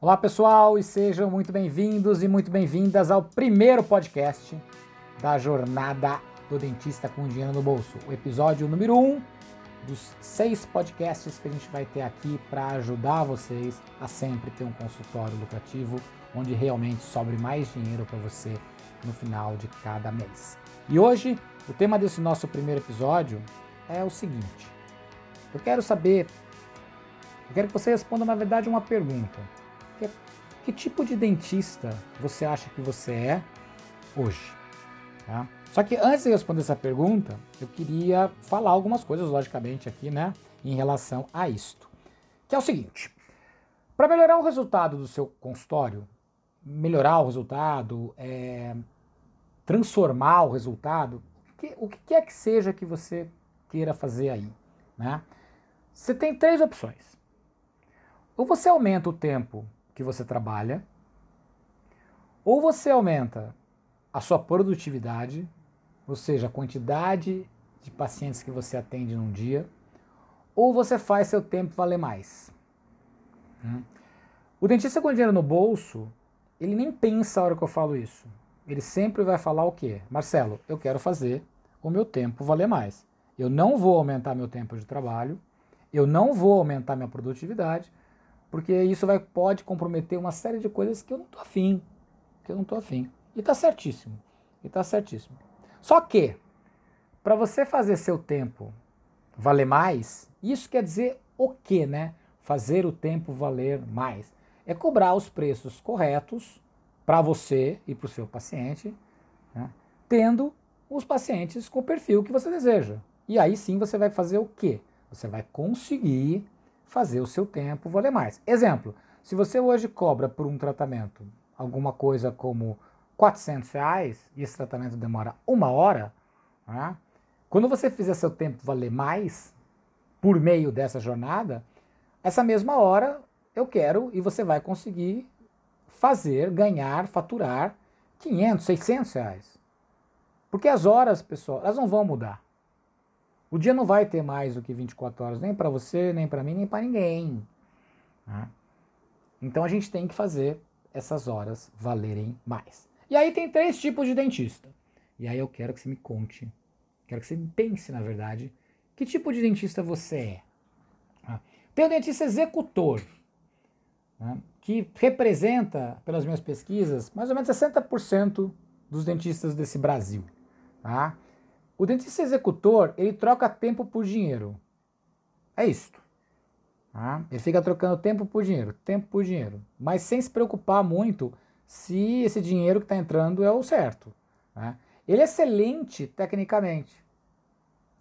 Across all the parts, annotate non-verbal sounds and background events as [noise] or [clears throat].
Olá pessoal e sejam muito bem-vindos e muito bem-vindas ao primeiro podcast da jornada do dentista com dinheiro no bolso, o episódio número 1 um dos seis podcasts que a gente vai ter aqui para ajudar vocês a sempre ter um consultório lucrativo onde realmente sobre mais dinheiro para você no final de cada mês. E hoje o tema desse nosso primeiro episódio é o seguinte: eu quero saber, eu quero que você responda na verdade uma pergunta que, tipo de dentista você acha que você é hoje? Tá? Só que antes de responder essa pergunta, eu queria falar algumas coisas, logicamente, aqui, né, em relação a isto. Que é o seguinte: para melhorar o resultado do seu consultório, melhorar o resultado, é, transformar o resultado, que, o que quer que seja que você queira fazer aí, né? Você tem três opções. Ou você aumenta o tempo que você trabalha, ou você aumenta a sua produtividade, ou seja, a quantidade de pacientes que você atende num dia, ou você faz seu tempo valer mais. Hum? O dentista com dinheiro no bolso, ele nem pensa a hora que eu falo isso. Ele sempre vai falar o quê? Marcelo, eu quero fazer o meu tempo valer mais. Eu não vou aumentar meu tempo de trabalho, eu não vou aumentar minha produtividade, porque isso vai, pode comprometer uma série de coisas que eu não tô afim, que eu não tô afim. E tá certíssimo, e tá certíssimo. Só que, para você fazer seu tempo valer mais, isso quer dizer o quê, né? Fazer o tempo valer mais. É cobrar os preços corretos para você e para o seu paciente, né? tendo os pacientes com o perfil que você deseja. E aí sim você vai fazer o quê? Você vai conseguir fazer o seu tempo valer mais. Exemplo, se você hoje cobra por um tratamento alguma coisa como 400 reais e esse tratamento demora uma hora, né? quando você fizer seu tempo valer mais por meio dessa jornada, essa mesma hora eu quero e você vai conseguir fazer, ganhar, faturar 500, 600 reais. Porque as horas, pessoal, elas não vão mudar. O dia não vai ter mais do que 24 horas, nem para você, nem para mim, nem para ninguém. Né? Então a gente tem que fazer essas horas valerem mais. E aí tem três tipos de dentista. E aí eu quero que você me conte, quero que você pense, na verdade, que tipo de dentista você é. Né? Tem o dentista executor, né? que representa, pelas minhas pesquisas, mais ou menos 60% dos dentistas desse Brasil. Tá? O dentista executor, ele troca tempo por dinheiro. É isto. Tá? Ele fica trocando tempo por dinheiro, tempo por dinheiro. Mas sem se preocupar muito se esse dinheiro que está entrando é o certo. Tá? Ele é excelente tecnicamente.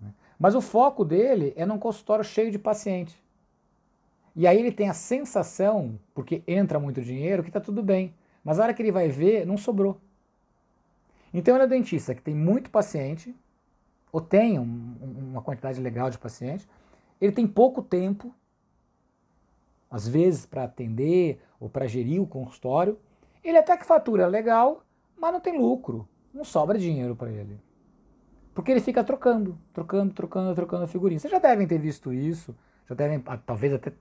Né? Mas o foco dele é num consultório cheio de paciente. E aí ele tem a sensação, porque entra muito dinheiro, que está tudo bem. Mas a hora que ele vai ver, não sobrou. Então ele é dentista que tem muito paciente, ou tem um, uma quantidade legal de pacientes, ele tem pouco tempo, às vezes, para atender ou para gerir o consultório. Ele até que fatura legal, mas não tem lucro, não sobra dinheiro para ele. Porque ele fica trocando, trocando, trocando, trocando figurinha. Vocês já devem ter visto isso, já devem ah, talvez até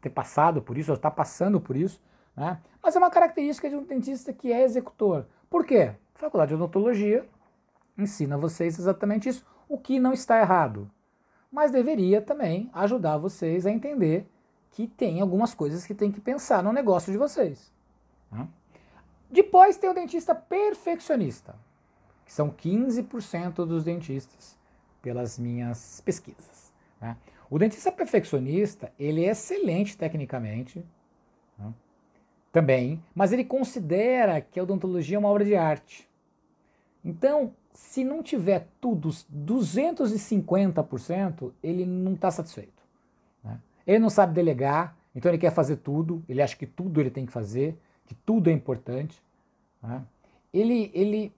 ter passado por isso, ou estar passando por isso, né? Mas é uma característica de um dentista que é executor. Por quê? A Faculdade de Odontologia ensina vocês exatamente isso, o que não está errado. Mas deveria também ajudar vocês a entender que tem algumas coisas que tem que pensar no negócio de vocês. Né? Depois tem o dentista perfeccionista, que são 15% dos dentistas, pelas minhas pesquisas. Né? O dentista perfeccionista, ele é excelente tecnicamente, né? também, mas ele considera que a odontologia é uma obra de arte. Então, se não tiver tudo 250%, ele não está satisfeito. Né? Ele não sabe delegar, então ele quer fazer tudo, ele acha que tudo ele tem que fazer, que tudo é importante. Né? Ele, ele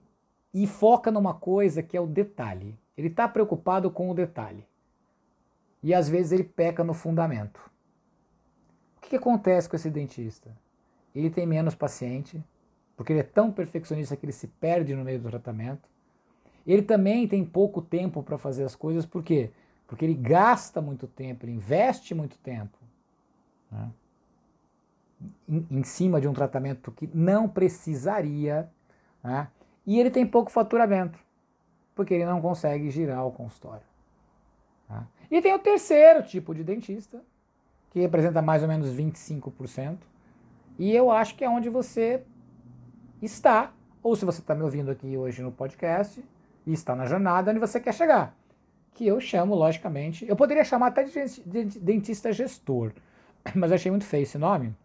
e foca numa coisa que é o detalhe. Ele está preocupado com o detalhe. E às vezes ele peca no fundamento. O que, que acontece com esse dentista? Ele tem menos paciente, porque ele é tão perfeccionista que ele se perde no meio do tratamento. Ele também tem pouco tempo para fazer as coisas, por quê? Porque ele gasta muito tempo, ele investe muito tempo. Né? em, em cima de um tratamento que não precisaria, né? e ele tem pouco faturamento, porque ele não consegue girar o consultório. Tá? E tem o terceiro tipo de dentista, que representa mais ou menos 25%, e eu acho que é onde você está, ou se você está me ouvindo aqui hoje no podcast e está na jornada onde você quer chegar. Que eu chamo, logicamente, eu poderia chamar até de dentista gestor, [clears throat] mas eu achei muito feio esse nome.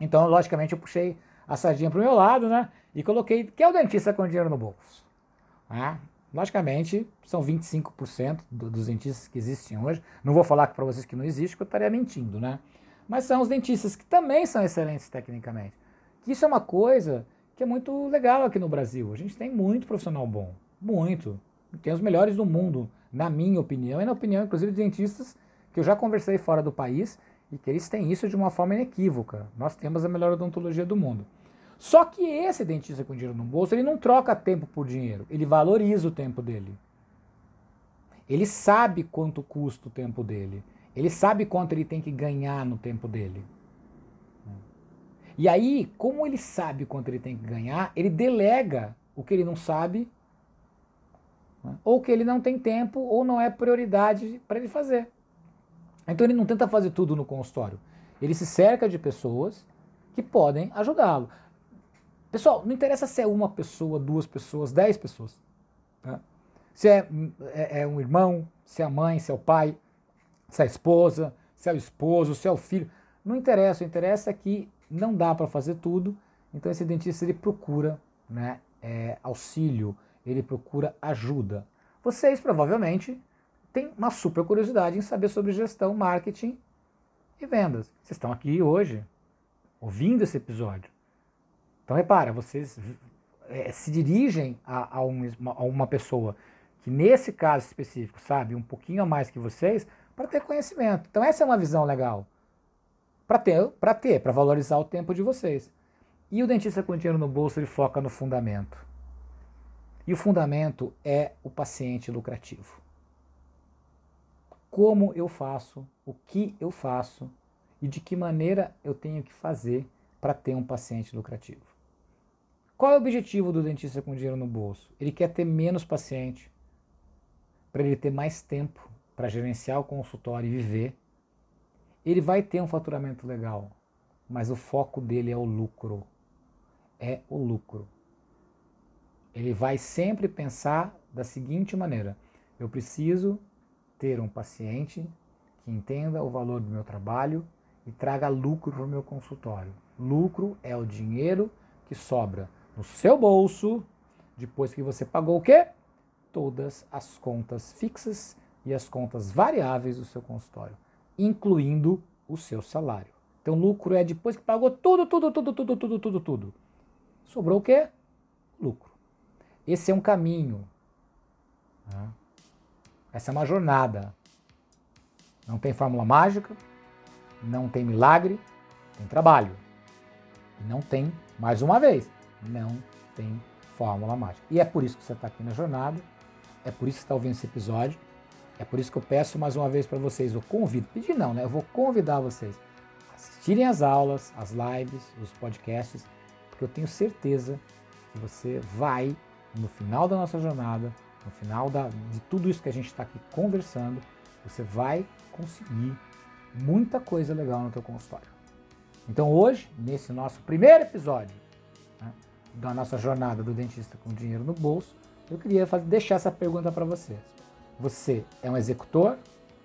Então, logicamente, eu puxei a sardinha para o meu lado, né? E coloquei que é o dentista com dinheiro no bolso. Né? Logicamente, são 25% do, dos dentistas que existem hoje. Não vou falar para vocês que não existe, porque eu estaria mentindo, né? Mas são os dentistas que também são excelentes tecnicamente. Isso é uma coisa que é muito legal aqui no Brasil. A gente tem muito profissional bom, muito. Tem os melhores do mundo, na minha opinião, e na opinião, inclusive, de dentistas que eu já conversei fora do país e que eles têm isso de uma forma inequívoca. Nós temos a melhor odontologia do mundo. Só que esse dentista com dinheiro no bolso, ele não troca tempo por dinheiro, ele valoriza o tempo dele. Ele sabe quanto custa o tempo dele. Ele sabe quanto ele tem que ganhar no tempo dele. E aí, como ele sabe quanto ele tem que ganhar, ele delega o que ele não sabe, né? ou que ele não tem tempo, ou não é prioridade para ele fazer. Então ele não tenta fazer tudo no consultório. Ele se cerca de pessoas que podem ajudá-lo. Pessoal, não interessa se é uma pessoa, duas pessoas, dez pessoas. Tá? Se é, é, é um irmão, se é a mãe, se é o pai, se é a esposa, se é o esposo, se é o filho. Não interessa, o interessa é que não dá para fazer tudo, então esse dentista ele procura né, é, auxílio, ele procura ajuda. Vocês provavelmente têm uma super curiosidade em saber sobre gestão, marketing e vendas. Vocês estão aqui hoje ouvindo esse episódio. Então repara, vocês é, se dirigem a, a, um, a uma pessoa que nesse caso específico sabe um pouquinho a mais que vocês para ter conhecimento. Então essa é uma visão legal para ter, para ter, para valorizar o tempo de vocês. E o dentista com dinheiro no bolso ele foca no fundamento. E o fundamento é o paciente lucrativo. Como eu faço, o que eu faço e de que maneira eu tenho que fazer para ter um paciente lucrativo. Qual é o objetivo do dentista com dinheiro no bolso? Ele quer ter menos paciente, para ele ter mais tempo para gerenciar o consultório e viver ele vai ter um faturamento legal, mas o foco dele é o lucro. É o lucro. Ele vai sempre pensar da seguinte maneira: eu preciso ter um paciente que entenda o valor do meu trabalho e traga lucro para o meu consultório. Lucro é o dinheiro que sobra no seu bolso depois que você pagou o quê? Todas as contas fixas e as contas variáveis do seu consultório incluindo o seu salário. Então, lucro é depois que pagou tudo, tudo, tudo, tudo, tudo, tudo, tudo. Sobrou o quê? Lucro. Esse é um caminho. Né? Essa é uma jornada. Não tem fórmula mágica, não tem milagre, tem trabalho. E não tem, mais uma vez, não tem fórmula mágica. E é por isso que você está aqui na jornada, é por isso que está ouvindo esse episódio. É por isso que eu peço mais uma vez para vocês, eu convido, pedir não, né? Eu vou convidar vocês a assistirem as aulas, as lives, os podcasts, porque eu tenho certeza que você vai, no final da nossa jornada, no final da, de tudo isso que a gente está aqui conversando, você vai conseguir muita coisa legal no teu consultório. Então hoje, nesse nosso primeiro episódio né, da nossa jornada do dentista com dinheiro no bolso, eu queria fazer, deixar essa pergunta para vocês. Você é um executor,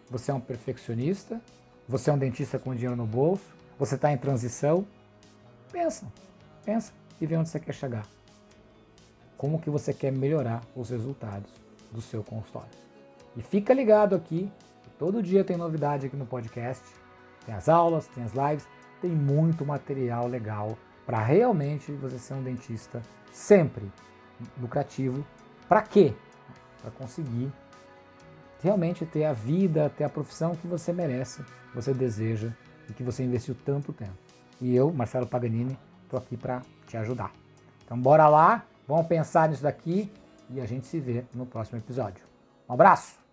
você é um perfeccionista, você é um dentista com dinheiro no bolso, você está em transição. Pensa, pensa e vê onde você quer chegar. Como que você quer melhorar os resultados do seu consultório. E fica ligado aqui, todo dia tem novidade aqui no podcast. Tem as aulas, tem as lives, tem muito material legal para realmente você ser um dentista sempre lucrativo. Para quê? Para conseguir realmente ter a vida, ter a profissão que você merece, você deseja e que você investiu tanto tempo. E eu, Marcelo Paganini, estou aqui para te ajudar. Então bora lá, vamos pensar nisso daqui e a gente se vê no próximo episódio. Um abraço!